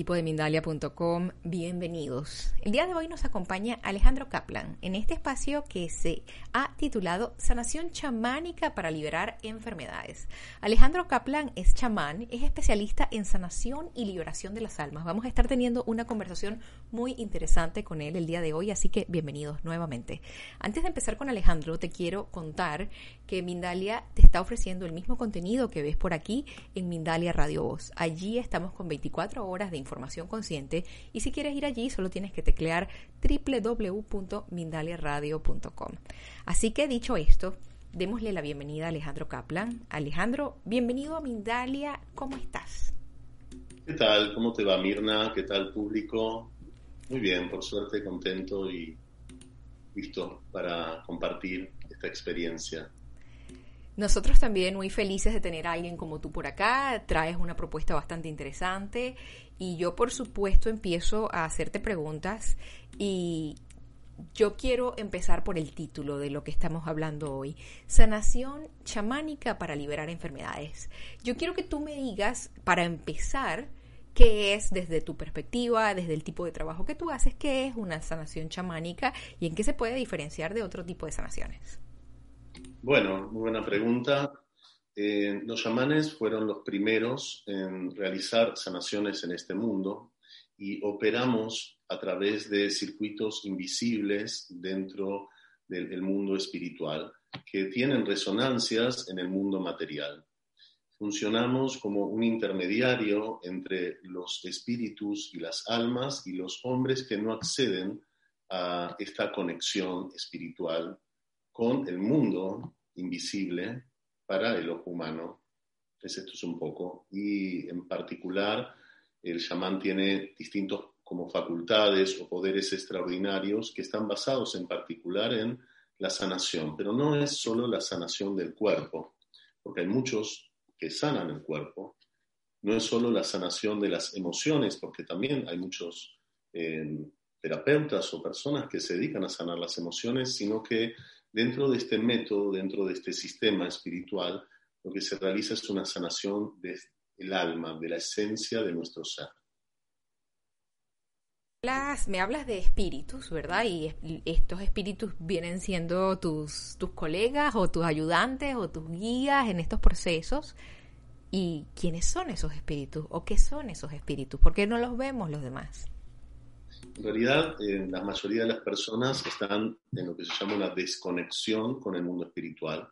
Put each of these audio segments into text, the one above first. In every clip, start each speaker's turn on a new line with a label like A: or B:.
A: Equipo de Mindalia.com, bienvenidos. El día de hoy nos acompaña Alejandro Kaplan en este espacio que se ha titulado Sanación chamánica para liberar enfermedades. Alejandro Kaplan es chamán, es especialista en sanación y liberación de las almas. Vamos a estar teniendo una conversación muy interesante con él el día de hoy, así que bienvenidos nuevamente. Antes de empezar con Alejandro, te quiero contar que Mindalia te está ofreciendo el mismo contenido que ves por aquí en Mindalia Radio Voz. Allí estamos con 24 horas de información consciente y si quieres ir allí solo tienes que teclear www.mindaliaradio.com. Así que dicho esto, démosle la bienvenida a Alejandro Kaplan. Alejandro, bienvenido a Mindalia, ¿cómo estás?
B: ¿Qué tal? ¿Cómo te va Mirna? ¿Qué tal público? Muy bien, por suerte, contento y listo para compartir esta experiencia.
A: Nosotros también muy felices de tener a alguien como tú por acá, traes una propuesta bastante interesante y yo por supuesto empiezo a hacerte preguntas y yo quiero empezar por el título de lo que estamos hablando hoy, sanación chamánica para liberar enfermedades. Yo quiero que tú me digas, para empezar, qué es desde tu perspectiva, desde el tipo de trabajo que tú haces, qué es una sanación chamánica y en qué se puede diferenciar de otro tipo de sanaciones.
B: Bueno, muy buena pregunta. Eh, los chamanes fueron los primeros en realizar sanaciones en este mundo y operamos a través de circuitos invisibles dentro del mundo espiritual que tienen resonancias en el mundo material. Funcionamos como un intermediario entre los espíritus y las almas y los hombres que no acceden a esta conexión espiritual con el mundo invisible para el ojo humano. Es esto es un poco. Y en particular, el chamán tiene distintos como facultades o poderes extraordinarios que están basados en particular en la sanación, pero no es solo la sanación del cuerpo, porque hay muchos que sanan el cuerpo, no es solo la sanación de las emociones, porque también hay muchos eh, terapeutas o personas que se dedican a sanar las emociones, sino que Dentro de este método, dentro de este sistema espiritual, lo que se realiza es una sanación del alma, de la esencia de nuestro ser.
A: me hablas de espíritus, ¿verdad? Y estos espíritus vienen siendo tus, tus colegas o tus ayudantes o tus guías en estos procesos. ¿Y quiénes son esos espíritus? ¿O qué son esos espíritus? ¿Por qué no los vemos los demás?
B: En realidad, eh, la mayoría de las personas están en lo que se llama una desconexión con el mundo espiritual.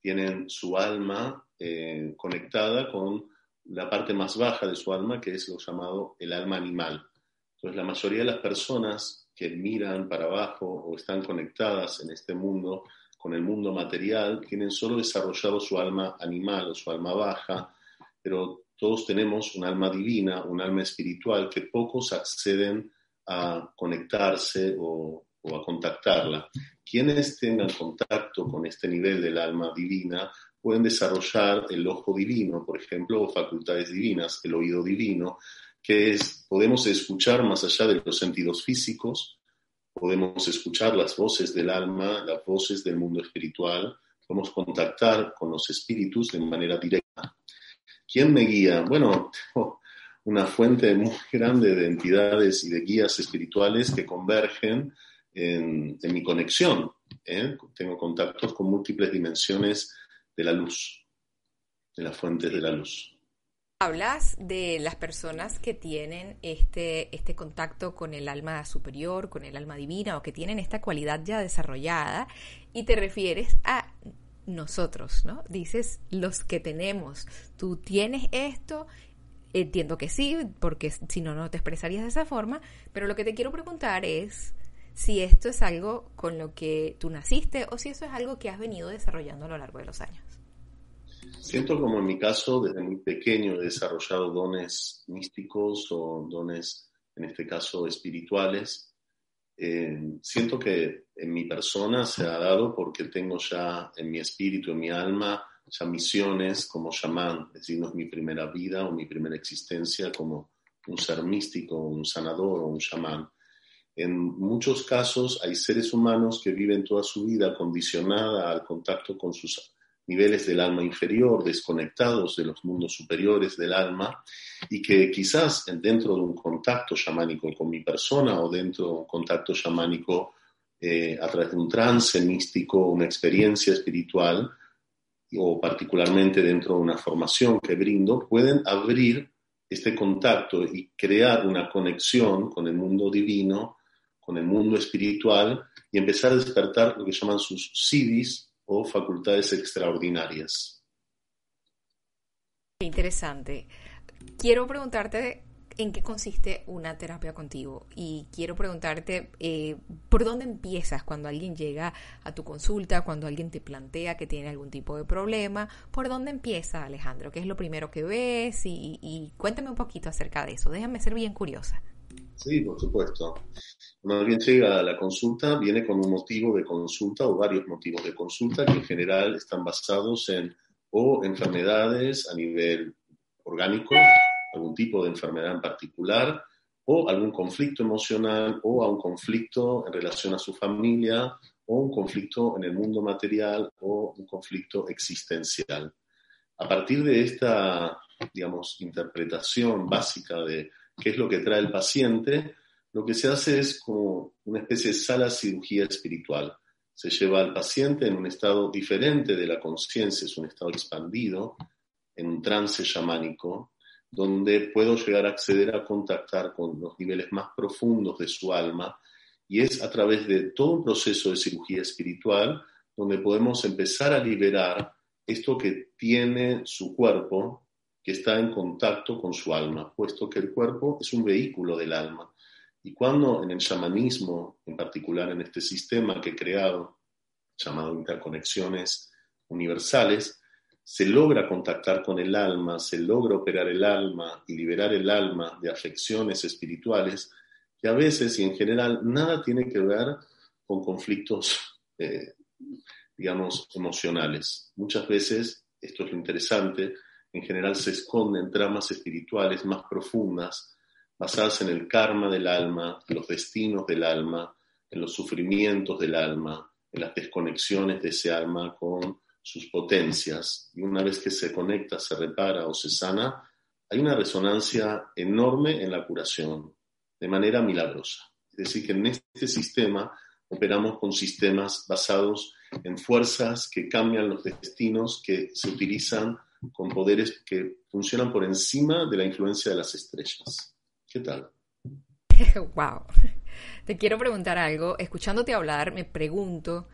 B: Tienen su alma eh, conectada con la parte más baja de su alma, que es lo llamado el alma animal. Entonces, la mayoría de las personas que miran para abajo o están conectadas en este mundo con el mundo material, tienen solo desarrollado su alma animal o su alma baja, pero todos tenemos un alma divina, un alma espiritual que pocos acceden a conectarse o, a contactarla. Quienes tengan contacto con este nivel del alma divina pueden desarrollar el ojo divino, por ejemplo, o facultades divinas, el oído divino, que es, podemos escuchar más allá de los sentidos físicos, podemos escuchar las voces del alma, las voces del mundo espiritual, podemos contactar con los espíritus de manera directa. ¿Quién me guía? Bueno, una fuente muy grande de entidades y de guías espirituales que convergen en, mi conexión. ¿eh? Tengo contactos con múltiples dimensiones de la luz, de las fuentes de la luz.
A: Hablas de las personas que tienen este, este contacto con el alma superior, con el alma divina, o que tienen esta cualidad ya desarrollada, y te refieres a nosotros, ¿no? Dices los que tenemos. Tú tienes esto, entiendo que sí, porque si no, no te expresarías de esa forma, pero lo que te quiero preguntar es si esto es algo con lo que tú naciste o si eso es algo que has venido desarrollando a lo largo de los años.
B: Siento como en mi caso, desde muy pequeño he desarrollado dones místicos o dones, en este caso, espirituales. Eh, siento que en mi persona se ha dado porque tengo ya en mi espíritu, en mi alma, ya misiones como chamán, es decir, no es mi primera vida o mi primera existencia como un ser místico, un sanador o un chamán. En muchos casos hay seres humanos que viven toda su vida condicionada al contacto con sus niveles del alma inferior, desconectados de los mundos superiores del alma, y que quizás dentro de un contacto chamánico con mi persona o dentro de un contacto chamánico eh, a través de un trance místico, una experiencia espiritual, o particularmente dentro de una formación que brindo, pueden abrir este contacto y crear una conexión con el mundo divino, con el mundo espiritual y empezar a despertar lo que llaman sus siddhis o facultades extraordinarias.
A: Interesante. Quiero preguntarte en qué consiste una terapia contigo y quiero preguntarte eh, por dónde empiezas cuando alguien llega a tu consulta, cuando alguien te plantea que tiene algún tipo de problema, por dónde empieza Alejandro, qué es lo primero que ves y, y cuéntame un poquito acerca de eso, déjame ser bien curiosa.
B: Sí, por supuesto. Cuando alguien llega a la consulta, viene con un motivo de consulta o varios motivos de consulta que en general están basados en o enfermedades a nivel orgánico, algún tipo de enfermedad en particular, o algún conflicto emocional, o a un conflicto en relación a su familia, o un conflicto en el mundo material, o un conflicto existencial. A partir de esta, digamos, interpretación básica de qué es lo que trae el paciente, lo que se hace es como una especie de sala cirugía espiritual. Se lleva al paciente en un estado diferente de la conciencia, es un estado expandido, en un trance chamánico, donde puedo llegar a acceder a contactar con los niveles más profundos de su alma y es a través de todo un proceso de cirugía espiritual donde podemos empezar a liberar esto que tiene su cuerpo, que está en contacto con su alma, puesto que el cuerpo es un vehículo del alma. Y cuando en el shamanismo, en particular en este sistema que he creado, llamado interconexiones universales, se logra contactar con el alma, se logra operar el alma y liberar el alma de afecciones espirituales que a veces y en general nada tiene que ver con conflictos, eh, digamos, emocionales. Muchas veces, esto es lo interesante, en general se esconden tramas espirituales más profundas, basadas en el karma del alma, en los destinos del alma, en los sufrimientos del alma, en las desconexiones de ese alma con sus potencias, y una vez que se conecta, se repara o se sana, hay una resonancia enorme en la curación, de manera milagrosa. Es decir, que en este sistema operamos con sistemas basados en fuerzas que cambian los destinos, que se utilizan con poderes que funcionan por encima de la influencia de las estrellas. ¿Qué tal?
A: wow. Te quiero preguntar algo. Escuchándote hablar, me pregunto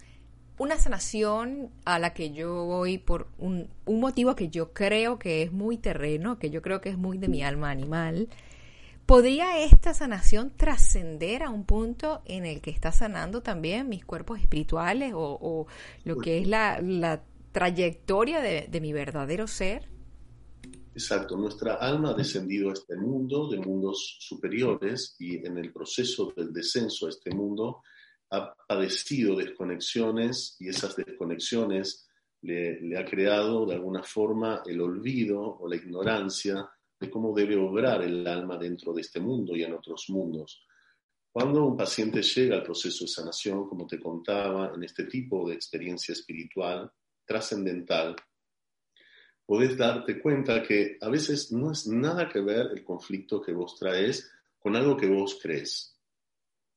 A: una sanación a la que yo voy por un, motivo que yo creo que es muy terreno, que yo creo que es muy de mi alma animal. ¿Podría esta sanación trascender a un punto en el que está sanando también mis cuerpos espirituales o, lo que es la, trayectoria de, de, mi verdadero ser?
B: Exacto, nuestra alma ha descendido a este mundo de mundos superiores y en el proceso del descenso a este mundo ha padecido desconexiones y esas desconexiones le, ha creado de alguna forma el olvido o la ignorancia de cómo debe obrar el alma dentro de este mundo y en otros mundos. Cuando un paciente llega al proceso de sanación, como te contaba, en este tipo de experiencia espiritual trascendental, podés darte cuenta que a veces no es nada que ver el conflicto que vos traes con algo que vos crees.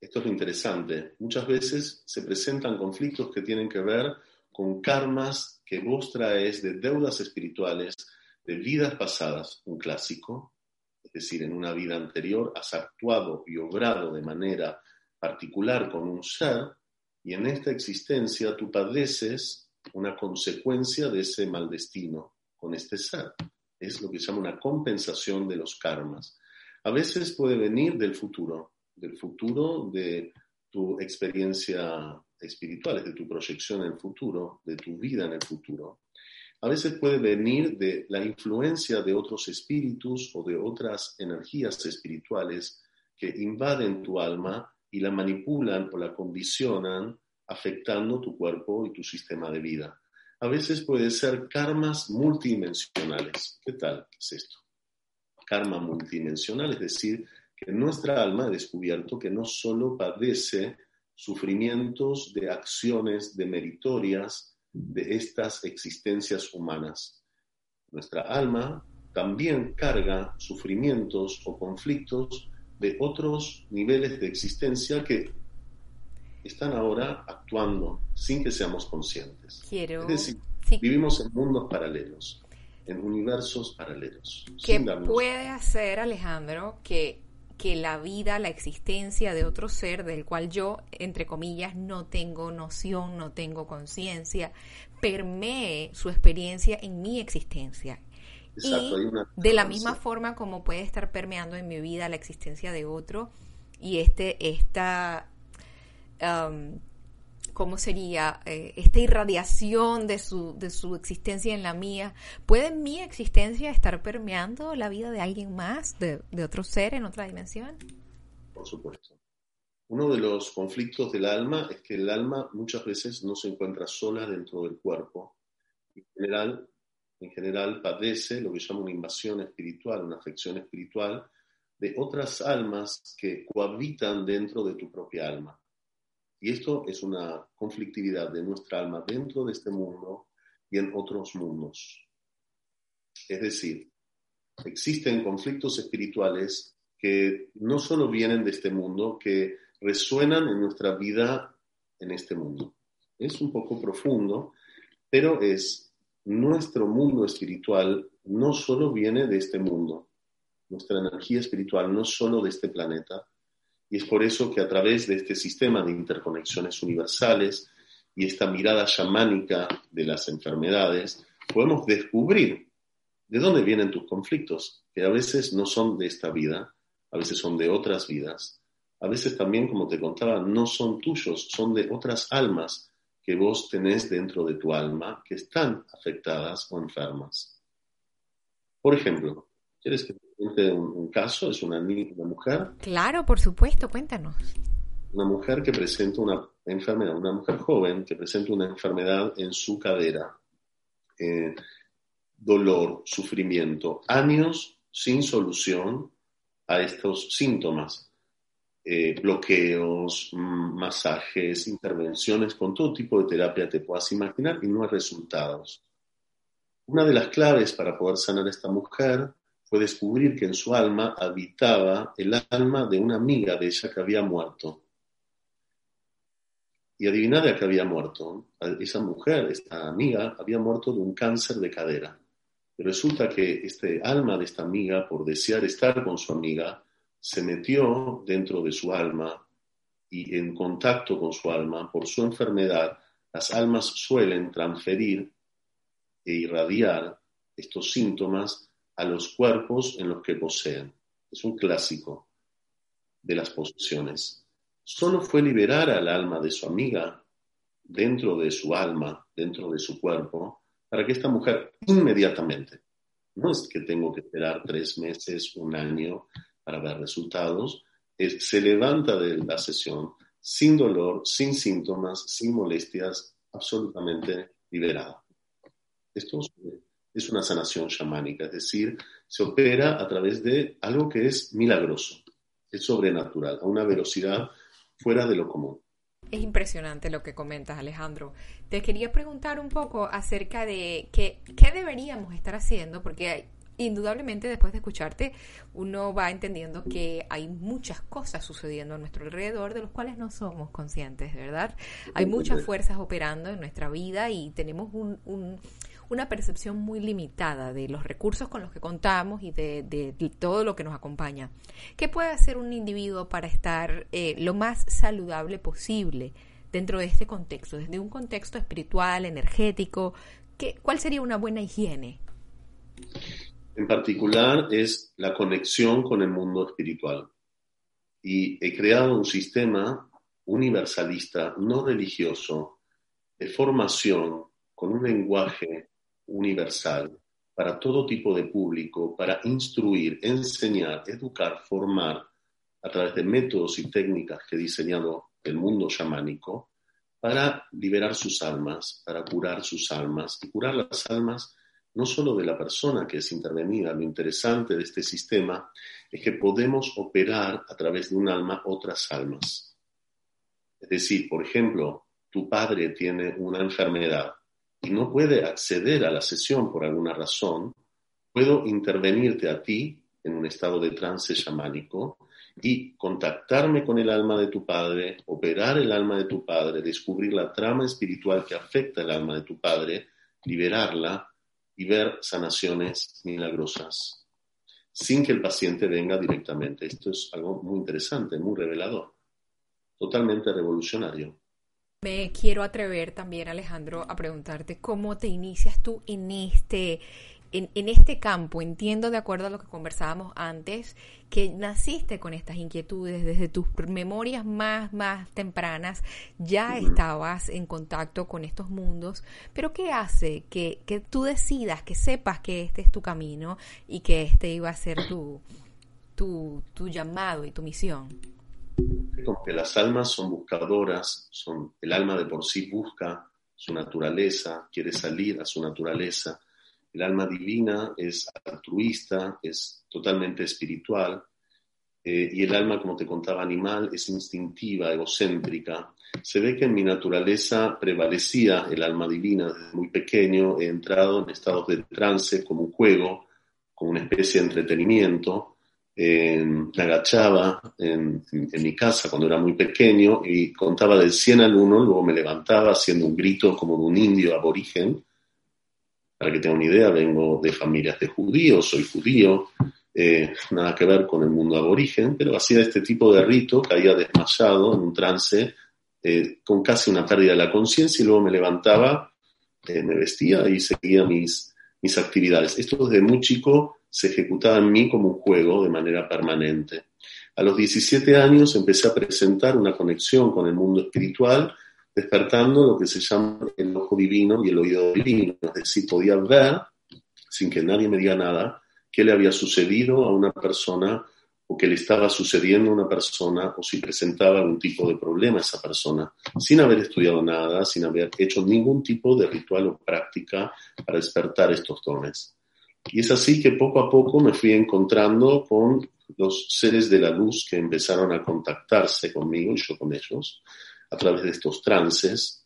B: Esto es lo interesante. Muchas veces se presentan conflictos que tienen que ver con karmas que vos traes de deudas espirituales de vidas pasadas, un clásico, es decir, en una vida anterior has actuado y obrado de manera particular con un ser y en esta existencia tú padeces una consecuencia de ese mal destino con este ser. Es lo que se llama una compensación de los karmas. A veces puede venir del futuro, del futuro de tu experiencia espiritual, de tu proyección en el futuro, de tu vida en el futuro. A veces puede venir de la influencia de otros espíritus o de otras energías espirituales que invaden tu alma y la manipulan o la condicionan afectando tu cuerpo y tu sistema de vida. A veces puede ser karmas multidimensionales. ¿Qué tal es esto? Karma multidimensional, es decir, que nuestra alma ha descubierto que no solo padece sufrimientos de acciones demeritorias, de estas existencias humanas. Nuestra alma también carga sufrimientos o conflictos de otros niveles de existencia que están ahora actuando sin que seamos conscientes.
A: Quiero...
B: Es decir, vivimos en mundos paralelos, en universos paralelos.
A: ¿Qué puede hacer Alejandro que que la vida, la existencia de otro ser del cual yo, entre comillas, no tengo noción, no tengo conciencia, permee su experiencia en mi existencia. y de la misma forma como puede estar permeando en mi vida la existencia de otro y este, esta um, ¿cómo sería? Eh, esta irradiación de su, de su existencia en la mía, ¿puede mi existencia estar permeando la vida de alguien más, de, otro ser en otra dimensión?
B: Por supuesto. Uno de los conflictos del alma es que el alma muchas veces no se encuentra sola dentro del cuerpo. En general, en general padece lo que llama una invasión espiritual, una afección espiritual de otras almas que cohabitan dentro de tu propia alma. Y esto es una conflictividad de nuestra alma dentro de este mundo y en otros mundos. Es decir, existen conflictos espirituales que no solo vienen de este mundo, que resuenan en nuestra vida en este mundo. Es un poco profundo, pero es nuestro mundo espiritual no solo viene de este mundo, nuestra energía espiritual no solo de este planeta, y es por eso que a través de este sistema de interconexiones universales y esta mirada chamánica de las enfermedades, podemos descubrir de dónde vienen tus conflictos, que a veces no son de esta vida, a veces son de otras vidas, a veces también, como te contaba, no son tuyos, son de otras almas que vos tenés dentro de tu alma que están afectadas o enfermas. Por ejemplo, ¿quieres que un, caso, es una, una, mujer.
A: Claro, por supuesto, cuéntanos.
B: Una mujer que presenta una enfermedad, una mujer joven que presenta una enfermedad en su cadera, eh, dolor, sufrimiento, años sin solución a estos síntomas. Eh, bloqueos, mm, masajes, intervenciones, con todo tipo de terapia te puedas imaginar y no hay resultados. Una de las claves para poder sanar a esta mujer fue descubrir que en su alma habitaba el alma de una amiga de ella que había muerto. Y adivinad a que había muerto. Esa mujer, esta amiga, había muerto de un cáncer de cadera. Y resulta que este alma de esta amiga, por desear estar con su amiga, se metió dentro de su alma y en contacto con su alma, por su enfermedad, las almas suelen transferir e irradiar estos síntomas a los cuerpos en los que poseen. Es un clásico de las posesiones. Solo fue liberar al alma de su amiga dentro de su alma, dentro de su cuerpo, para que esta mujer inmediatamente, no es que tengo que esperar tres meses, un año para ver resultados, se levanta de la sesión sin dolor, sin síntomas, sin molestias, absolutamente liberada. Esto es es una sanación chamánica, es decir, se opera a través de algo que es milagroso, es sobrenatural, a una velocidad fuera de lo común.
A: Es impresionante lo que comentas, Alejandro. Te quería preguntar un poco acerca de qué, qué deberíamos estar haciendo, porque indudablemente después de escucharte uno va entendiendo que hay muchas cosas sucediendo a nuestro alrededor de los cuales no somos conscientes, ¿verdad? Hay muchas fuerzas operando en nuestra vida y tenemos un una percepción muy limitada de los recursos con los que contamos y de, todo lo que nos acompaña. ¿Qué puede hacer un individuo para estar eh, lo más saludable posible dentro de este contexto, desde un contexto espiritual, energético? ¿qué, ¿Cuál sería una buena higiene?
B: En particular es la conexión con el mundo espiritual. Y he creado un sistema universalista, no religioso, de formación con un lenguaje universal para todo tipo de público, para instruir, enseñar, educar, formar a través de métodos y técnicas que he diseñado el mundo chamánico para liberar sus almas, para curar sus almas y curar las almas no solo de la persona que es intervenida. Lo interesante de este sistema es que podemos operar a través de un alma otras almas. Es decir, por ejemplo, tu padre tiene una enfermedad y no puede acceder a la sesión por alguna razón, puedo intervenirte a ti en un estado de trance chamánico y contactarme con el alma de tu padre, operar el alma de tu padre, descubrir la trama espiritual que afecta el alma de tu padre, liberarla y ver sanaciones milagrosas sin que el paciente venga directamente. Esto es algo muy interesante, muy revelador, totalmente revolucionario.
A: Me quiero atrever también, Alejandro, a preguntarte cómo te inicias tú en este, en, este campo. Entiendo, de acuerdo a lo que conversábamos antes, que naciste con estas inquietudes desde tus memorias más, más tempranas, ya estabas en contacto con estos mundos, pero ¿qué hace que, que tú decidas, que sepas que este es tu camino y que este iba a ser tu, tu, tu llamado y tu misión?
B: Como que las almas son buscadoras, son, el alma de por sí busca su naturaleza, quiere salir a su naturaleza. El alma divina es altruista, es totalmente espiritual, eh, y el alma, como te contaba, animal, es instintiva, egocéntrica. Se ve que en mi naturaleza prevalecía el alma divina desde muy pequeño, he entrado en estados de trance como un juego, como una especie de entretenimiento, me agachaba en, mi casa cuando era muy pequeño y contaba del 100 al 1, luego me levantaba haciendo un grito como de un indio aborigen. Para que tenga una idea, vengo de familias de judíos, soy judío, eh, nada que ver con el mundo aborigen, pero hacía este tipo de rito, caía desmayado en un trance, eh, con casi una pérdida de la conciencia y luego me levantaba, eh, me vestía y seguía mis, mis actividades. Esto desde muy chico se ejecutaba en mí como un juego de manera permanente. A los 17 años empecé a presentar una conexión con el mundo espiritual, despertando lo que se llama el ojo divino y el oído divino. Es decir, podía ver, sin que nadie me diga nada, qué le había sucedido a una persona o qué le estaba sucediendo a una persona o si presentaba algún tipo de problema a esa persona, sin haber estudiado nada, sin haber hecho ningún tipo de ritual o práctica para despertar estos dones. Y es así que poco a poco me fui encontrando con los seres de la luz que empezaron a contactarse conmigo y yo con ellos a través de estos trances.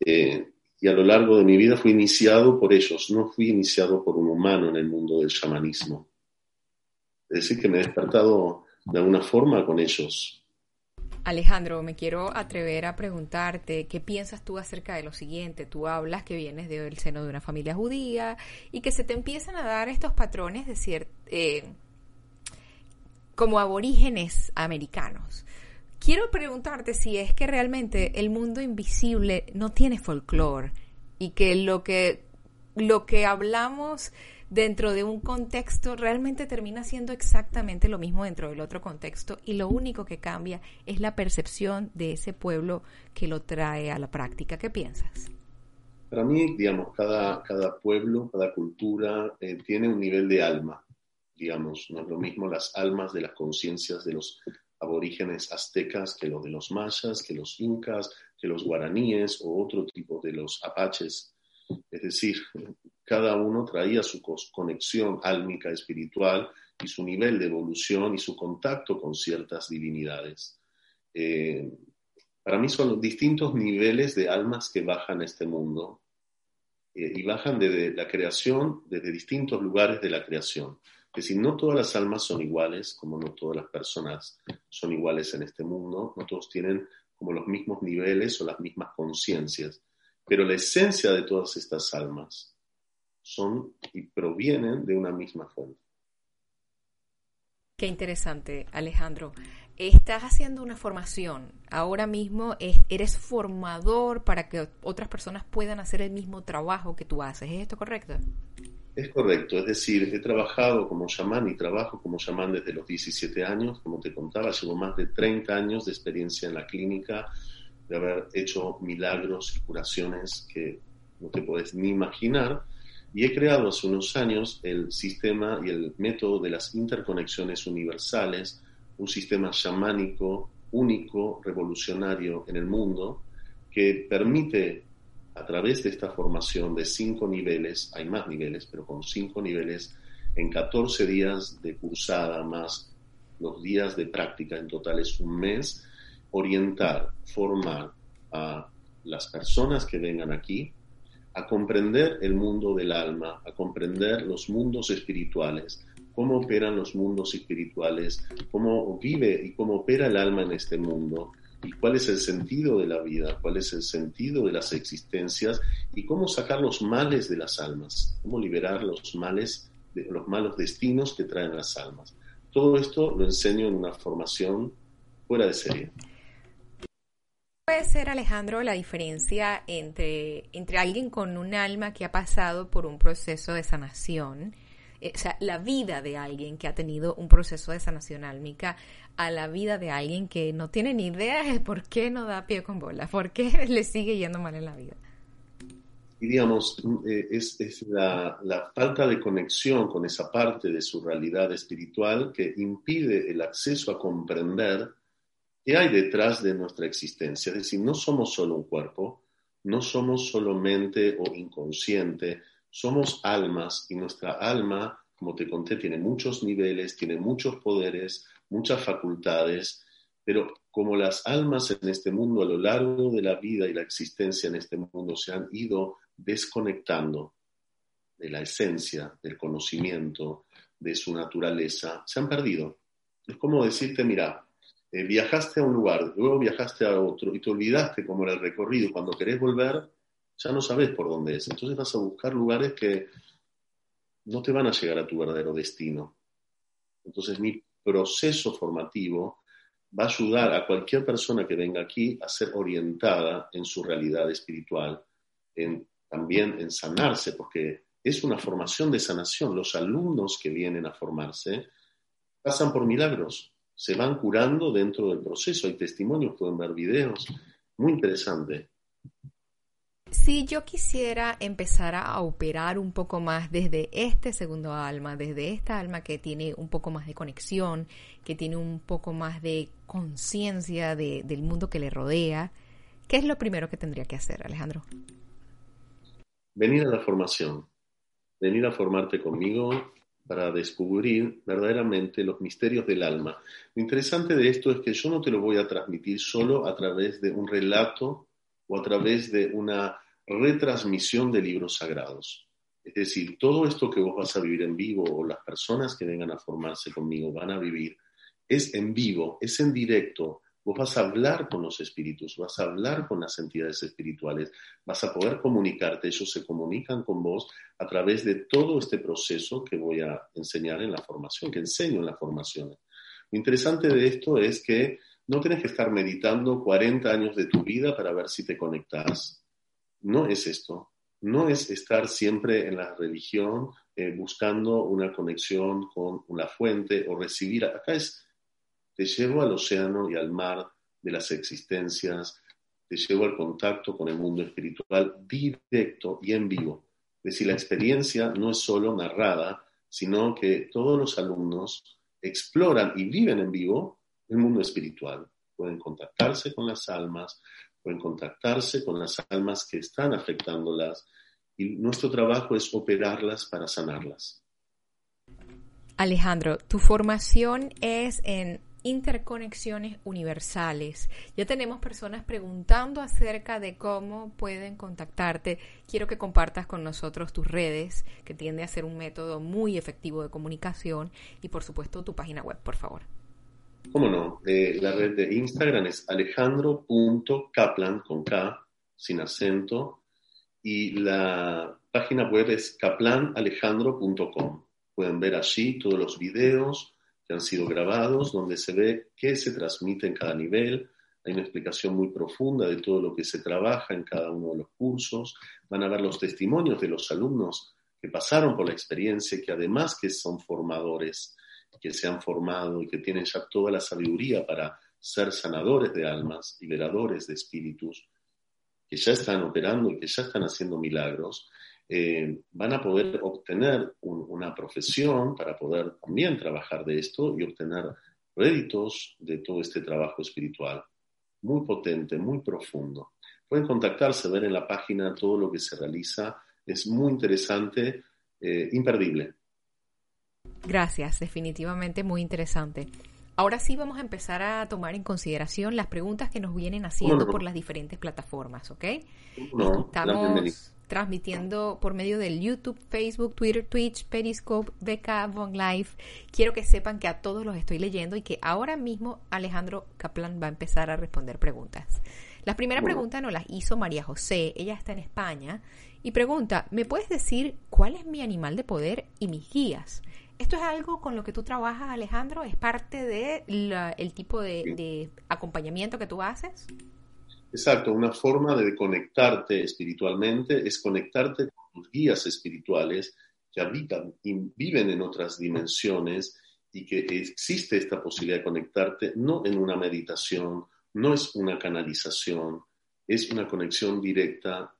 B: Eh, y a lo largo de mi vida fui iniciado por ellos, no fui iniciado por un humano en el mundo del chamanismo. Es decir, que me he despertado de alguna forma con ellos.
A: Alejandro, me quiero atrever a preguntarte qué piensas tú acerca de lo siguiente. Tú hablas que vienes del seno de una familia judía y que se te empiezan a dar estos patrones de cierto, eh, como aborígenes americanos. Quiero preguntarte si es que realmente el mundo invisible no tiene folclore y que lo que lo que hablamos dentro de un contexto realmente termina siendo exactamente lo mismo dentro del otro contexto y lo único que cambia es la percepción de ese pueblo que lo trae a la práctica. ¿Qué piensas?
B: Para mí, digamos, cada, cada pueblo, cada cultura eh, tiene un nivel de alma, digamos, no es lo mismo las almas de las conciencias de los aborígenes aztecas que los de los mayas, que los incas, que los guaraníes o otro tipo de los apaches. Es decir, cada uno traía su conexión álmica espiritual y su nivel de evolución y su contacto con ciertas divinidades. Eh, para mí son los distintos niveles de almas que bajan este mundo eh, y bajan desde la creación, desde distintos lugares de la creación. Es decir, no todas las almas son iguales, como no todas las personas son iguales en este mundo, no todos tienen como los mismos niveles o las mismas conciencias, pero la esencia de todas estas almas son y provienen de una misma fuente.
A: Qué interesante, Alejandro. Estás haciendo una formación. Ahora mismo eres formador para que otras personas puedan hacer el mismo trabajo que tú haces. ¿Es esto correcto?
B: Es correcto. Es decir, he trabajado como chamán y trabajo como chamán desde los 17 años. Como te contaba, llevo más de 30 años de experiencia en la clínica, de haber hecho milagros y curaciones que no te puedes ni imaginar. Y he creado hace unos años el sistema y el método de las interconexiones universales, un sistema chamánico único, revolucionario en el mundo, que permite a través de esta formación de cinco niveles, hay más niveles, pero con cinco niveles, en 14 días de cursada más los días de práctica, en total es un mes, orientar, formar a las personas que vengan aquí a comprender el mundo del alma, a comprender los mundos espirituales, cómo operan los mundos espirituales, cómo vive y cómo opera el alma en este mundo, y cuál es el sentido de la vida, cuál es el sentido de las existencias y cómo sacar los males de las almas, cómo liberar los males, de, los malos destinos que traen las almas. Todo esto lo enseño en una formación fuera de serie
A: ser, Alejandro, la diferencia entre, entre alguien con un alma que ha pasado por un proceso de sanación, eh, o sea, la vida de alguien que ha tenido un proceso de sanación álmica, a la vida de alguien que no tiene ni idea de por qué no da pie con bola, por qué le sigue yendo mal en la vida?
B: Y digamos, eh, es, es la, la falta de conexión con esa parte de su realidad espiritual que impide el acceso a comprender ¿Qué hay detrás de nuestra existencia? Es decir, no somos solo un cuerpo, no somos solo mente o inconsciente, somos almas y nuestra alma, como te conté, tiene muchos niveles, tiene muchos poderes, muchas facultades, pero como las almas en este mundo a lo largo de la vida y la existencia en este mundo se han ido desconectando de la esencia, del conocimiento, de su naturaleza, se han perdido. Es como decirte, mira, eh, viajaste a un lugar, luego viajaste a otro y te olvidaste cómo era el recorrido. Cuando querés volver, ya no sabes por dónde es. Entonces vas a buscar lugares que no te van a llegar a tu verdadero destino. Entonces mi proceso formativo va a ayudar a cualquier persona que venga aquí a ser orientada en su realidad espiritual, en, también en sanarse, porque es una formación de sanación. Los alumnos que vienen a formarse pasan por milagros se van curando dentro del proceso. Hay testimonios, pueden ver videos. Muy interesante.
A: Si yo quisiera empezar a operar un poco más desde este segundo alma, desde esta alma que tiene un poco más de conexión, que tiene un poco más de conciencia del mundo que le rodea, ¿qué es lo primero que tendría que hacer, Alejandro?
B: Venir a la formación, venir a formarte conmigo, para descubrir verdaderamente los misterios del alma. Lo interesante de esto es que yo no te lo voy a transmitir solo a través de un relato o a través de una retransmisión de libros sagrados. Es decir, todo esto que vos vas a vivir en vivo o las personas que vengan a formarse conmigo van a vivir, es en vivo, es en directo, Vos vas a hablar con los espíritus, vas a hablar con las entidades espirituales, vas a poder comunicarte, ellos se comunican con vos a través de todo este proceso que voy a enseñar en la formación, que enseño en la formación. Lo interesante de esto es que no tienes que estar meditando 40 años de tu vida para ver si te conectas. No es esto. No es estar siempre en la religión eh, buscando una conexión con una fuente o recibir. Acá es te llevo al océano y al mar de las existencias, te llevo al contacto con el mundo espiritual directo y en vivo. Es decir, la experiencia no es solo narrada, sino que todos los alumnos exploran y viven en vivo el mundo espiritual. Pueden contactarse con las almas, pueden contactarse con las almas que están afectándolas y nuestro trabajo es operarlas para sanarlas.
A: Alejandro, tu formación es en interconexiones universales. Ya tenemos personas preguntando acerca de cómo pueden contactarte. Quiero que compartas con nosotros tus redes, que tiende a ser un método muy efectivo de comunicación, y por supuesto tu página web, por favor.
B: ¿Cómo no? Eh, la red de Instagram es alejandro.kaplan con K, sin acento, y la página web es caplanalejandro.com. Pueden ver allí todos los videos que han sido grabados, donde se ve qué se transmite en cada nivel. Hay una explicación muy profunda de todo lo que se trabaja en cada uno de los cursos. Van a ver los testimonios de los alumnos que pasaron por la experiencia que además que son formadores, que se han formado y que tienen ya toda la sabiduría para ser sanadores de almas, liberadores de espíritus, que ya están operando y que ya están haciendo milagros, eh, van a poder obtener una profesión para poder también trabajar de esto y obtener réditos de todo este trabajo espiritual. Muy potente, muy profundo. Pueden contactarse, ver en la página todo lo que se realiza. Es muy interesante, eh, imperdible.
A: Gracias, definitivamente muy interesante. Ahora sí vamos a empezar a tomar en consideración las preguntas que nos vienen haciendo por las diferentes plataformas, ¿ok? Estamos transmitiendo por medio del YouTube, Facebook, Twitter, Twitch, Periscope, VK, Von Life. Quiero que sepan que a todos los estoy leyendo y que ahora mismo Alejandro Kaplan va a empezar a responder preguntas. La primera pregunta nos la hizo María José, ella está en España y pregunta, ¿me puedes decir cuál es mi animal de poder y mis guías? ¿Esto es algo con lo que tú trabajas, Alejandro? ¿Es parte del tipo de, acompañamiento que tú haces?
B: Exacto, una forma de conectarte espiritualmente es conectarte con tus guías espirituales que habitan y viven en otras dimensiones y que existe esta posibilidad de conectarte no en una meditación, no es una canalización, es una conexión directa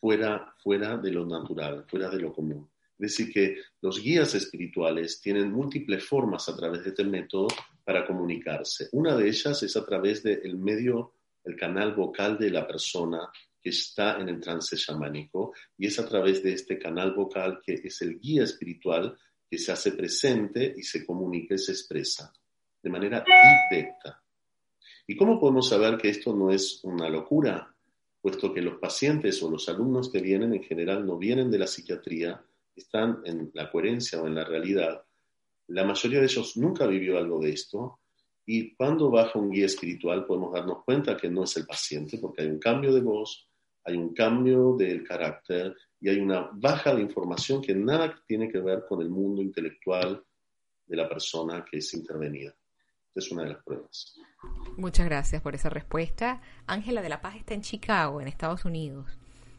B: fuera, fuera de lo natural, fuera de lo común. Es decir, que los guías espirituales tienen múltiples formas a través de este método para comunicarse. Una de ellas es a través del medio, el canal vocal de la persona que está en el trance chamánico y es a través de este canal vocal que es el guía espiritual que se hace presente y se comunica y se expresa de manera directa. ¿Y cómo podemos saber que esto no es una locura? Puesto que los pacientes o los alumnos que vienen en general no vienen de la psiquiatría, están en la coherencia o en la realidad, la mayoría de ellos nunca vivió algo de esto y cuando baja un guía espiritual podemos darnos cuenta que no es el paciente porque hay un cambio de voz, hay un cambio del carácter y hay una baja de información que nada tiene que ver con el mundo intelectual de la persona que es intervenida. Esta es una de las pruebas.
A: Muchas gracias por esa respuesta. Ángela de la Paz está en Chicago, en Estados Unidos.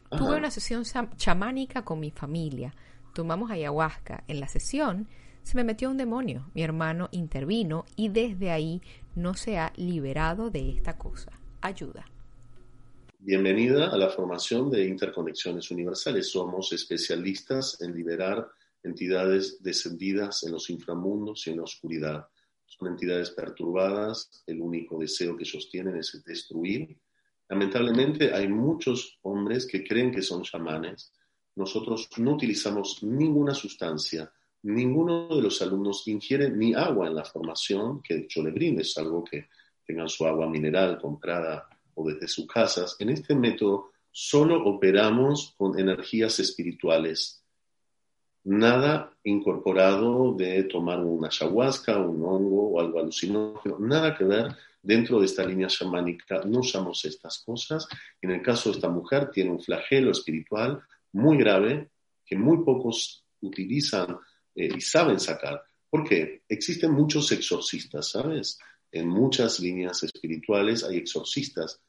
A: Tuve una sesión chamánica con mi familia tomamos ayahuasca. En la sesión se me metió un demonio. Mi hermano intervino y desde ahí no se ha liberado de esta cosa. Ayuda.
B: Bienvenida a la formación de Interconexiones Universales. Somos especialistas en liberar entidades descendidas en los inframundos y en la oscuridad. Son entidades perturbadas, el único deseo que ellos tienen es destruir. Lamentablemente hay muchos hombres que creen que son chamanes, nosotros no utilizamos ninguna sustancia, ninguno de los alumnos ingiere ni agua en la formación que yo le brinde, salvo que tengan su agua mineral comprada o desde sus casas. En este método solo operamos con energías espirituales. Nada incorporado de tomar una ayahuasca, un hongo o algo alucinógeno, nada que ver dentro de esta línea chamánica. No usamos estas cosas. En el caso de esta mujer, tiene un flagelo espiritual muy grave que muy pocos utilizan eh, y saben sacar. ¿Por qué? Existen muchos exorcistas, ¿sabes? En muchas líneas espirituales hay exorcistas,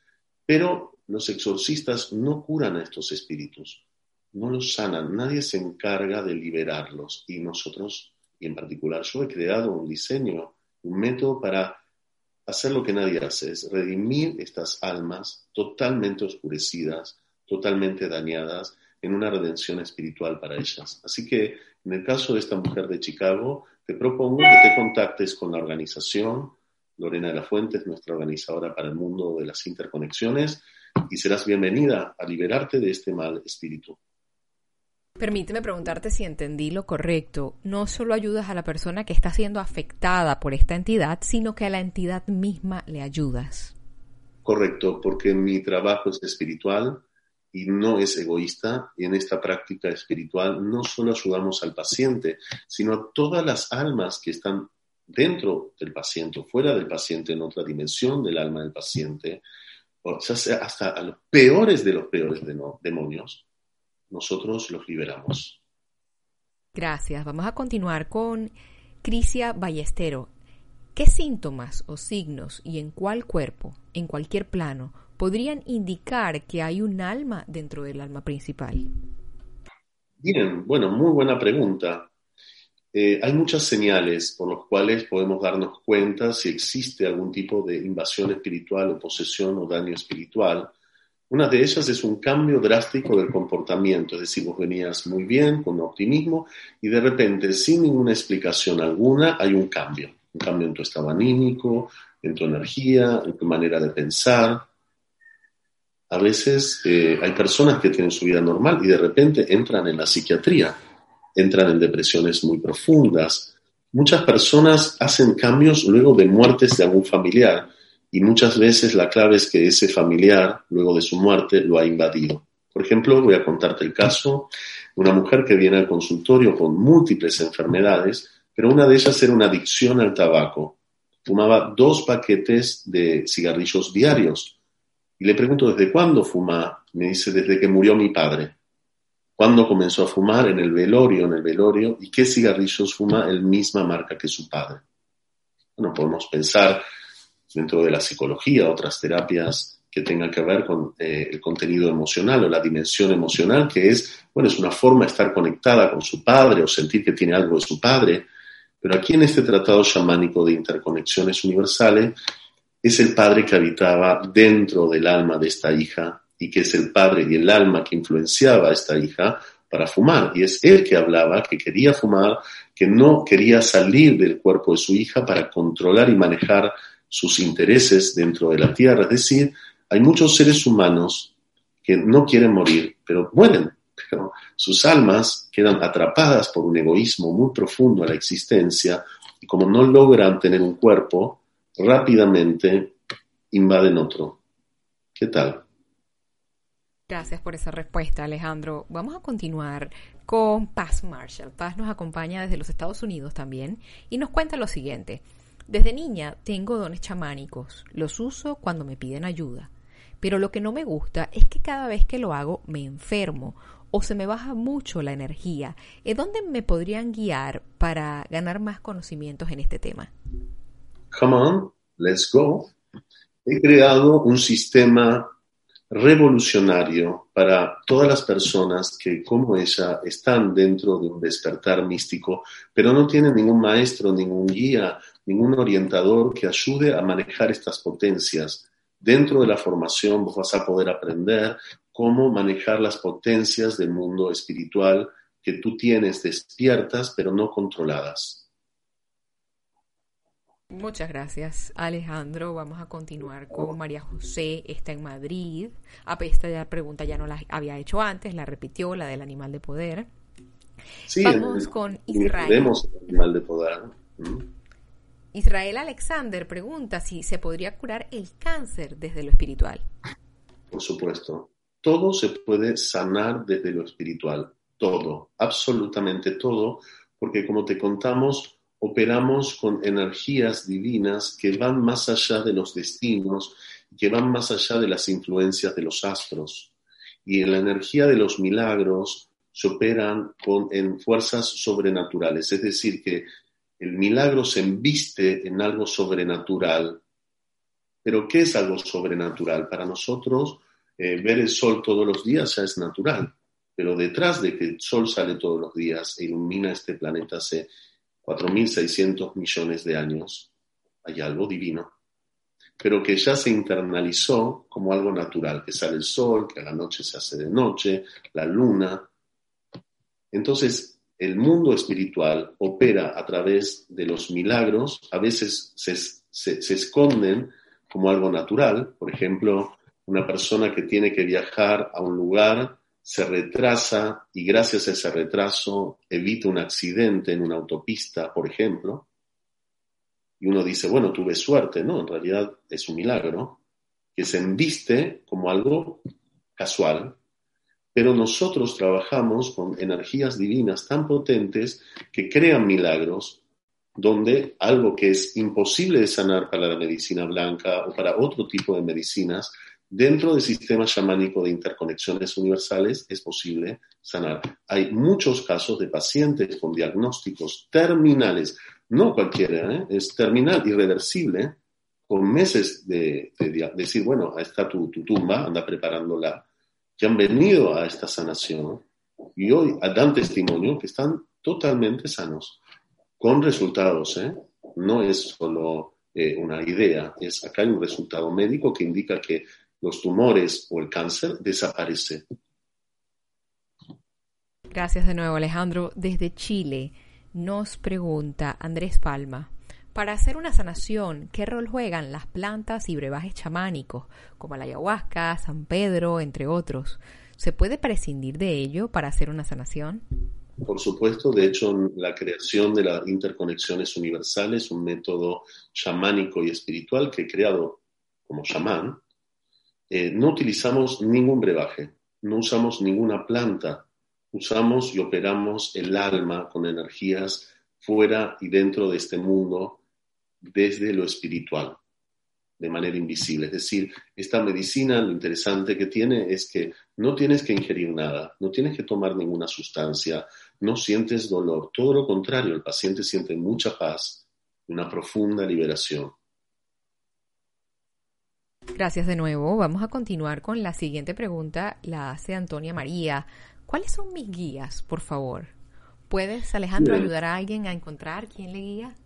B: pero los exorcistas no curan a estos espíritus, no los sanan, nadie se encarga de liberarlos y nosotros, y en particular yo he creado un diseño, un método para hacer lo que nadie hace, es redimir estas almas totalmente oscurecidas, totalmente dañadas, en una redención espiritual para ellas. Así que en el caso de esta mujer de Chicago, te propongo que te contactes con la organización. Lorena de la Fuente es nuestra organizadora para el mundo de las interconexiones y serás bienvenida a liberarte de este mal espíritu.
A: Permíteme preguntarte si entendí lo correcto. No solo ayudas a la persona que está siendo afectada por esta entidad, sino que a la entidad misma le ayudas.
B: Correcto, porque mi trabajo es espiritual, y no es egoísta. Y en esta práctica espiritual no solo ayudamos al paciente, sino a todas las almas que están dentro del paciente o fuera del paciente, en otra dimensión del alma del paciente, o hasta a los peores de los peores demonios. nosotros los liberamos.
A: Gracias. Vamos a continuar con Crisia Ballestero. ¿Qué síntomas o signos y en cuál cuerpo, en cualquier plano, podrían indicar que hay un alma dentro del alma principal?
B: Bien, bueno, muy buena pregunta. Eh, hay muchas señales por las cuales podemos darnos cuenta si existe algún tipo de invasión espiritual o posesión o daño espiritual. Una de ellas es un cambio drástico del comportamiento, es decir, vos venías muy bien, con optimismo, y de repente, sin ninguna explicación alguna, hay un cambio. Un cambio en tu estado anímico, en tu energía, en tu manera de pensar. A veces eh, hay personas que tienen su vida normal y de repente entran en la psiquiatría entran en depresiones muy profundas. Muchas personas hacen cambios luego de muertes de algún familiar y muchas veces la clave es que ese familiar, luego de su muerte, lo ha invadido. Por ejemplo, voy a contarte el caso de una mujer que viene al consultorio con múltiples enfermedades, pero una de ellas era una adicción al tabaco. Fumaba dos paquetes de cigarrillos diarios. Y le pregunto, ¿desde cuándo fuma? Me dice, desde que murió mi padre cuándo comenzó a fumar en el velorio, en el velorio, y qué cigarrillos fuma el misma marca que su padre. Bueno, podemos pensar dentro de la psicología, otras terapias que tengan que ver con eh, el contenido emocional o la dimensión emocional, que es, bueno, es una forma de estar conectada con su padre o sentir que tiene algo de su padre. Pero aquí en este tratado chamánico de interconexiones universales, es el padre que habitaba dentro del alma de esta hija y que es el padre y el alma que influenciaba a esta hija para fumar. Y es él que hablaba, que quería fumar, que no quería salir del cuerpo de su hija para controlar y manejar sus intereses dentro de la tierra. Es decir, hay muchos seres humanos que no quieren morir, pero mueren. Pero sus almas quedan atrapadas por un egoísmo muy profundo a la existencia y como no logran tener un cuerpo, rápidamente invaden otro. ¿Qué tal?
A: Gracias por esa respuesta, Alejandro. Vamos a continuar con Paz Marshall. Paz nos acompaña desde los Estados Unidos también y nos cuenta lo siguiente. Desde niña tengo dones chamánicos. Los uso cuando me piden ayuda. Pero lo que no me gusta es que cada vez que lo hago me enfermo o se me baja mucho la energía. ¿En dónde me podrían guiar para ganar más conocimientos en este tema?
B: Come on, let's go. He creado un sistema revolucionario para todas las personas que, como ella, están dentro de un despertar místico, pero no tienen ningún maestro, ningún guía, ningún orientador que ayude a manejar estas potencias. Dentro de la formación vas a poder aprender cómo manejar las potencias del mundo espiritual que tú tienes despiertas, pero no controladas.
A: Muchas gracias, Alejandro. Vamos a continuar con María José. Está en Madrid. A esta pregunta ya no la había hecho antes, la repitió, la del animal de poder.
B: Sí, Vamos con Israel. animal de poder.
A: Israel Alexander pregunta si se podría curar el cáncer desde lo espiritual.
B: Por supuesto. Todo se puede sanar desde lo espiritual. Todo, absolutamente todo, porque como te contamos, operamos con energías divinas que van más allá de los destinos, que van más allá de las influencias de los astros. Y en la energía de los milagros se operan con, en fuerzas sobrenaturales, es decir, que el milagro se embiste en algo sobrenatural. Pero ¿qué es algo sobrenatural? Para nosotros, eh, ver el sol todos los días ya es natural, pero detrás de que el sol sale todos los días e ilumina este planeta se 4.600 millones de años, hay algo divino, pero que ya se internalizó como algo natural, que sale el sol, que a la noche se hace de noche, la luna. Entonces, el mundo espiritual opera a través de los milagros, a veces se, se esconden como algo natural, por ejemplo, una persona que tiene que viajar a un lugar se retrasa y gracias a ese retraso evita un accidente en una autopista, por ejemplo, y uno dice, bueno, tuve suerte, no, en realidad es un milagro, que se embiste como algo casual, pero nosotros trabajamos con energías divinas tan potentes que crean milagros donde algo que es imposible de sanar para la medicina blanca o para otro tipo de medicinas, dentro del sistema chamánico de interconexiones universales es posible sanar. Hay muchos casos de pacientes con diagnósticos terminales, no cualquiera, ¿eh? es terminal, irreversible, con meses de, decir, bueno, ahí está tu, tumba, anda preparándola, que han venido a esta sanación y hoy dan testimonio que están totalmente sanos, con resultados, ¿eh? no es solo eh, una idea, es acá hay un resultado médico que indica que los tumores o el cáncer desaparecen.
A: Gracias de nuevo, Alejandro. Desde Chile nos pregunta Andrés Palma. Para hacer una sanación, ¿qué rol juegan las plantas y brebajes chamánicos, como la ayahuasca, San Pedro, entre otros? ¿Se puede prescindir de ello para hacer una sanación?
B: Por supuesto, de hecho, la creación de las interconexiones universales, un método chamánico y espiritual que he creado como chamán, eh, no utilizamos ningún brebaje, no usamos ninguna planta, usamos y operamos el alma con energías fuera y dentro de este mundo desde lo espiritual, de manera invisible. Es decir, esta medicina lo interesante que tiene es que no tienes que ingerir nada, no tienes que tomar ninguna sustancia, no sientes dolor, todo lo contrario, el paciente siente mucha paz, una profunda liberación.
A: Gracias de nuevo. Vamos a continuar con la siguiente pregunta. La hace Antonia María. ¿Cuáles son mis guías, por favor? ¿Puedes, Alejandro, ayudar a alguien a encontrar quién le guía?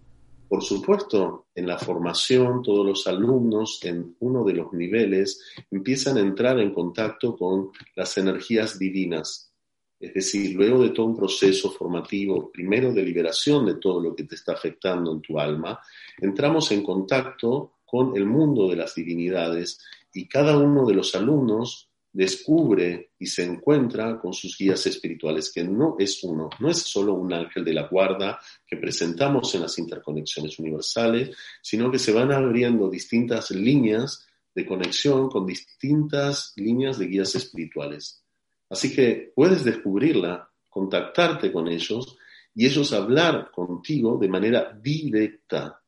B: Por supuesto, en la formación todos los alumnos en uno de los niveles empiezan a entrar en contacto con las energías divinas. Es decir, luego de todo un proceso formativo, primero de liberación de todo lo que te está afectando en tu alma, entramos en contacto con el mundo de las divinidades y cada uno de los alumnos descubre y se encuentra con sus guías espirituales, que no es uno, no es solo un ángel de la guarda que presentamos en las interconexiones universales, sino que se van abriendo distintas líneas de conexión con distintas líneas de guías espirituales. Así que puedes descubrirla, contactarte con ellos y ellos hablar contigo de manera directa,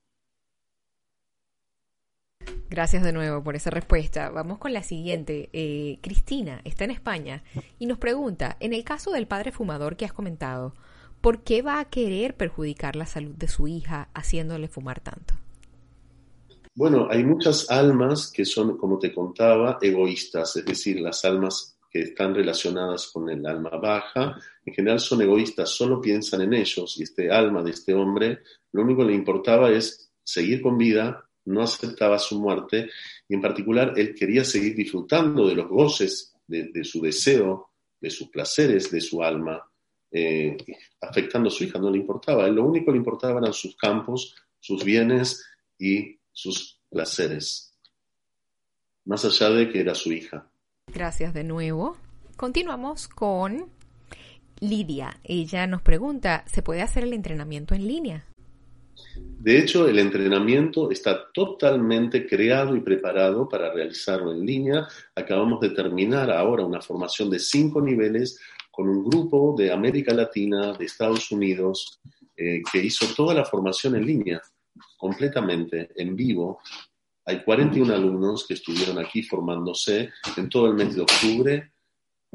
A: Gracias de nuevo por esa respuesta. Vamos con la siguiente. Eh, Cristina está en España y nos pregunta, en el caso del padre fumador que has comentado, ¿por qué va a querer perjudicar la salud de su hija haciéndole fumar tanto?
B: Bueno, hay muchas almas que son, como te contaba, egoístas, es decir, las almas que están relacionadas con el alma baja, en general son egoístas, solo piensan en ellos y este alma de este hombre, lo único que le importaba es seguir con vida, no aceptaba su muerte y en particular él quería seguir disfrutando de los goces de, su deseo, de sus placeres, de su alma, eh, afectando a su hija, no le importaba. lo único que le importaba eran sus campos, sus bienes y sus placeres, más allá de que era su hija.
A: Gracias de nuevo. Continuamos con Lidia. Ella nos pregunta, ¿se puede hacer el entrenamiento en línea?
B: De hecho, el entrenamiento está totalmente creado y preparado para realizarlo en línea. Acabamos de terminar ahora una formación de cinco niveles con un grupo de América Latina, de Estados Unidos, eh, que hizo toda la formación en línea, completamente en vivo. Hay 41 alumnos que estuvieron aquí formándose en todo el mes de octubre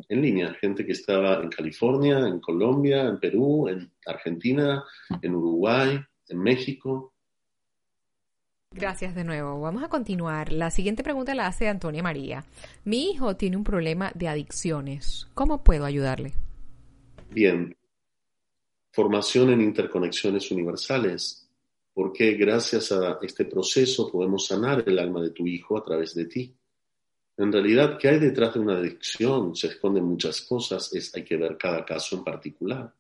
B: en línea, gente que estaba en California, en Colombia, en Perú, en Argentina, en Uruguay, en México.
A: Gracias de nuevo. Vamos a continuar. La siguiente pregunta la hace Antonia María. Mi hijo tiene un problema de adicciones. ¿Cómo puedo ayudarle?
B: Bien. Formación en interconexiones universales. Porque gracias a este proceso podemos sanar el alma de tu hijo a través de ti. En realidad, ¿qué hay detrás de una adicción? Se esconden muchas cosas. Es, hay que ver cada caso en particular.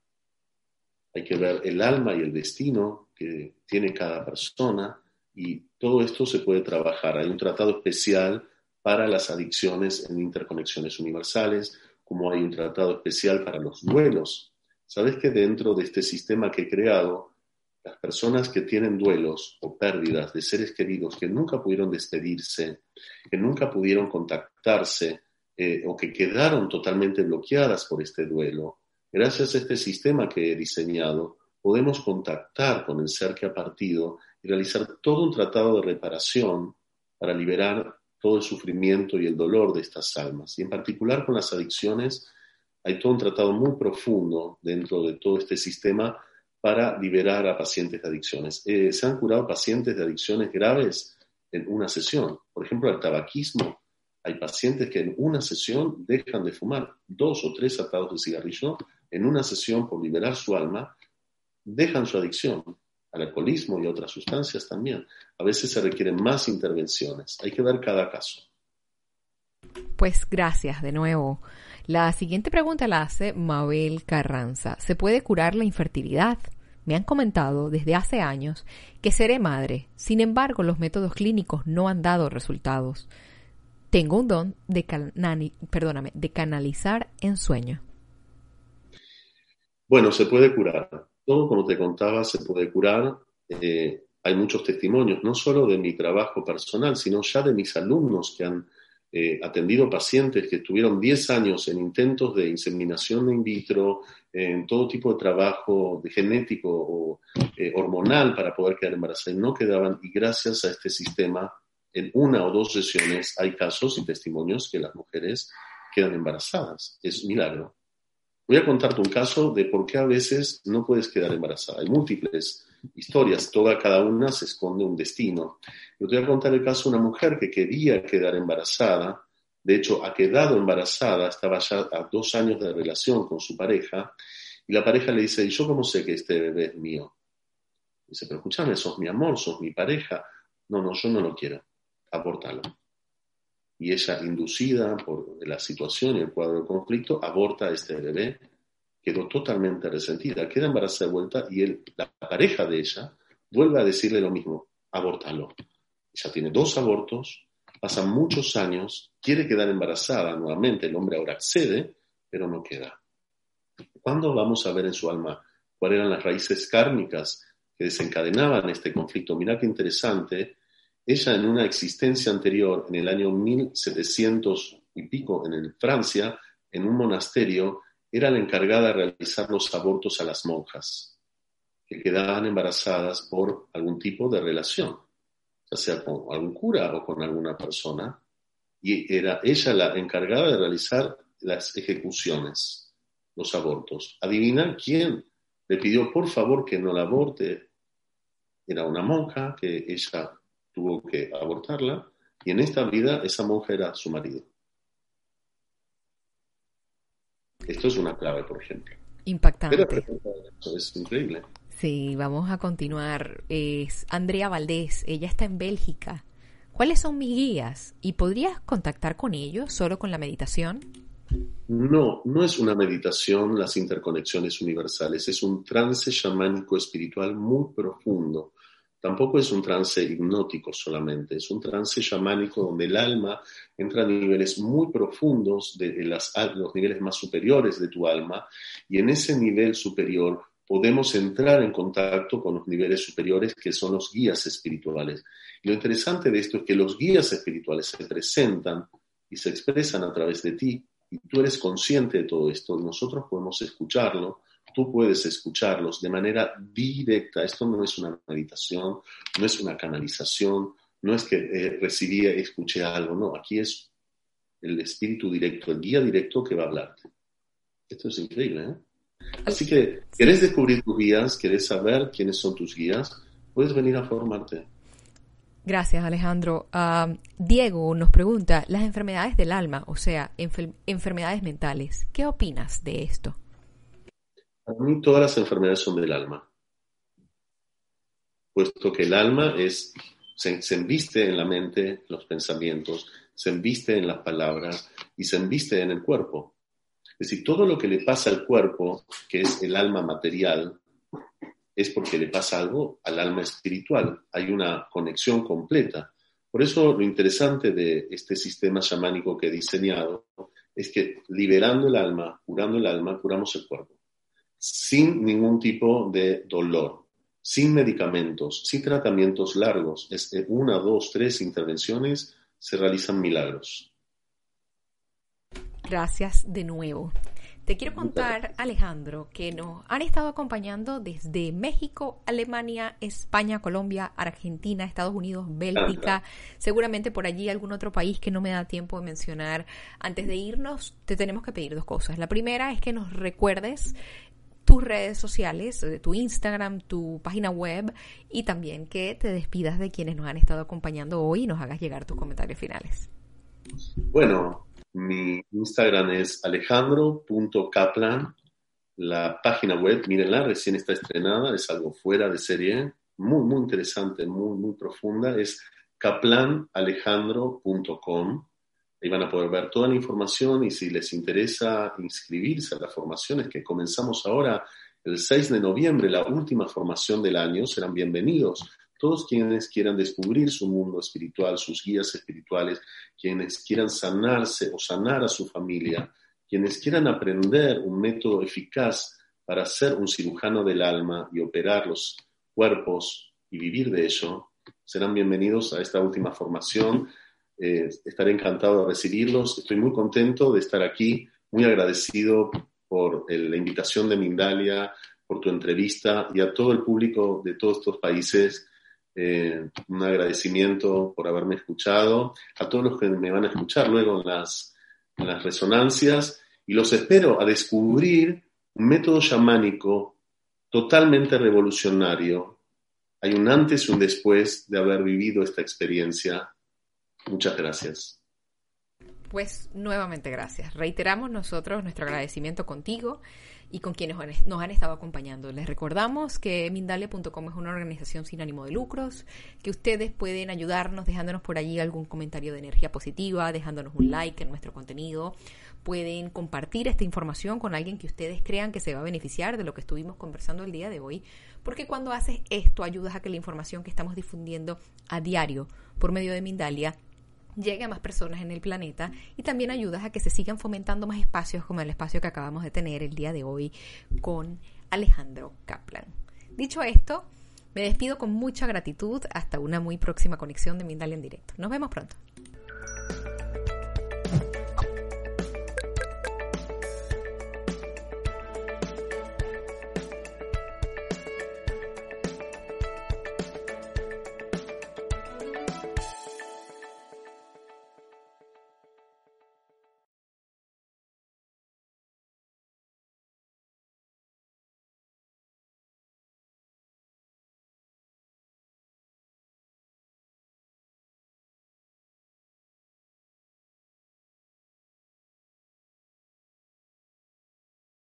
B: Hay que ver el alma y el destino que tiene cada persona y todo esto se puede trabajar. Hay un tratado especial para las adicciones en interconexiones universales, como hay un tratado especial para los duelos. Sabes que dentro de este sistema que he creado, las personas que tienen duelos o pérdidas de seres queridos que nunca pudieron despedirse, que nunca pudieron contactarse eh, o que quedaron totalmente bloqueadas por este duelo, gracias a este sistema que he diseñado, podemos contactar con el ser que ha partido y realizar todo un tratado de reparación para liberar todo el sufrimiento y el dolor de estas almas. Y en particular con las adicciones, hay todo un tratado muy profundo dentro de todo este sistema para liberar a pacientes de adicciones. Eh, se han curado pacientes de adicciones graves en una sesión. Por ejemplo, al tabaquismo. Hay pacientes que en una sesión dejan de fumar dos o tres atados de cigarrillo en una sesión por liberar su alma, dejan su adicción al alcoholismo y a otras sustancias también. A veces se requieren más intervenciones. Hay que ver cada caso.
A: Pues gracias de nuevo. La siguiente pregunta la hace Mabel Carranza. ¿Se puede curar la infertilidad? Me han comentado desde hace años que seré madre. Sin embargo, los métodos clínicos no han dado resultados. Tengo un don de, perdóname, de canalizar en sueño.
B: Bueno, se puede curar. Como te contaba, se puede curar. Eh, hay muchos testimonios, no solo de mi trabajo personal, sino ya de mis alumnos que han eh, atendido pacientes que tuvieron 10 años en intentos de inseminación in vitro, en todo tipo de trabajo de genético o eh, hormonal para poder quedar embarazadas y no quedaban. Y gracias a este sistema, en una o dos sesiones hay casos y testimonios que las mujeres quedan embarazadas. Es milagro. Voy a contarte un caso de por qué a veces no puedes quedar embarazada. Hay múltiples historias, toda cada una se esconde un destino. Yo te voy a contar el caso de una mujer que quería quedar embarazada, de hecho ha quedado embarazada, estaba ya a dos años de relación con su pareja, y la pareja le dice, ¿y yo cómo sé que este bebé es mío? Dice, pero escúchame, sos mi amor, sos mi pareja. No, no, yo no lo quiero, abortalo. Y ella, inducida por la situación y el cuadro de conflicto, aborta a este bebé quedó totalmente resentida, queda embarazada de vuelta y él, la pareja de ella vuelve a decirle lo mismo, abórtalo. Ella tiene dos abortos, pasan muchos años, quiere quedar embarazada nuevamente, el hombre ahora accede, pero no queda. ¿Cuándo vamos a ver en su alma cuáles eran las raíces kármicas que desencadenaban este conflicto? Mirá qué interesante. Ella en una existencia anterior, en el año 1700 y pico, en Francia, en un monasterio, era la encargada de realizar los abortos a las monjas, que quedaban embarazadas por algún tipo de relación, ya sea con algún cura o con alguna persona, y era ella la encargada de realizar las ejecuciones, los abortos. Adivina quién le pidió por favor que no la aborte. Era una monja que ella tuvo que abortarla, y en esta vida esa monja era su marido. Esto es una clave, por ejemplo.
A: Impactante.
B: es increíble.
A: Sí, vamos a continuar. Es Andrea Valdés, ella está en Bélgica. ¿Cuáles son mis guías? ¿Y podrías contactar con ellos solo con la meditación?
B: No, no es una meditación las interconexiones universales, es un trance chamánico espiritual muy profundo Tampoco es un trance hipnótico solamente, es un trance chamánico donde el alma entra a niveles muy profundos de, los niveles más superiores de tu alma y en ese nivel superior podemos entrar en contacto con los niveles superiores que son los guías espirituales. Y lo interesante de esto es que los guías espirituales se presentan y se expresan a través de ti y tú eres consciente de todo esto. Nosotros podemos escucharlo tú puedes escucharlos de manera directa. Esto no es una meditación, no es una canalización, no es que eh, recibí, escuché algo, no, aquí es el espíritu directo, el guía directo que va a hablarte. Esto es increíble, ¿eh? Así que, ¿querés descubrir tus guías? ¿Querés saber quiénes son tus guías? Puedes venir a formarte.
A: Gracias, Alejandro. Ah, Diego nos pregunta, las enfermedades del alma, o sea, enfermedades mentales, ¿qué opinas de esto?
B: Para mí todas las enfermedades son del alma, puesto que el alma es, se, embiste en la mente, los pensamientos, se embiste en las palabras y se embiste en el cuerpo. Es decir, todo lo que le pasa al cuerpo, que es el alma material, es porque le pasa algo al alma espiritual. Hay una conexión completa. Por eso lo interesante de este sistema chamánico que he diseñado es que liberando el alma, curando el alma, curamos el cuerpo sin ningún tipo de dolor, sin medicamentos, sin tratamientos largos. Es una, dos, tres intervenciones, se realizan milagros.
A: Gracias de nuevo. Te quiero contar, Alejandro, que nos han estado acompañando desde México, Alemania, España, Colombia, Argentina, Estados Unidos, Bélgica, seguramente por allí algún otro país que no me da tiempo de mencionar. Antes de irnos, te tenemos que pedir dos cosas. La primera es que nos recuerdes tus redes sociales, eh, tu Instagram, tu página web y también que te despidas de quienes nos han estado acompañando hoy y nos hagas llegar tus comentarios finales.
B: Bueno, mi Instagram es alejandro.kaplan. La página web, mírenla, recién está estrenada, es algo fuera de serie, muy, muy interesante, muy, muy profunda. Es kaplanalejandro.com. Ahí van a poder ver toda la información y si les interesa inscribirse a las formaciones que comenzamos ahora el 6 de noviembre, la última formación del año, serán bienvenidos todos quienes quieran descubrir su mundo espiritual, sus guías espirituales, quienes quieran sanarse o sanar a su familia, quienes quieran aprender un método eficaz para ser un cirujano del alma y operar los cuerpos y vivir de ello, serán bienvenidos a esta última formación. Eh, estaré encantado de recibirlos. Estoy muy contento de estar aquí, muy agradecido por la invitación de Mindalia, por tu entrevista y a todo el público de todos estos países eh, un agradecimiento por haberme escuchado, a todos los que me van a escuchar luego en las, en las resonancias y los espero a descubrir un método chamánico totalmente revolucionario. Hay un antes y un después de haber vivido esta experiencia. Muchas gracias.
A: Pues nuevamente gracias. Reiteramos nosotros nuestro agradecimiento contigo y con quienes nos han estado acompañando. Les recordamos que Mindalia.com es una organización sin ánimo de lucros, que ustedes pueden ayudarnos dejándonos por allí algún comentario de energía positiva, dejándonos un like en nuestro contenido. Pueden compartir esta información con alguien que ustedes crean que se va a beneficiar de lo que estuvimos conversando el día de hoy, porque cuando haces esto ayudas a que la información que estamos difundiendo a diario por medio de Mindalia llegue a más personas en el planeta y también ayudas a que se sigan fomentando más espacios como el espacio que acabamos de tener el día de hoy con Alejandro Kaplan. Dicho esto, me despido con mucha gratitud hasta una muy próxima conexión de Mindalia en directo. Nos vemos pronto.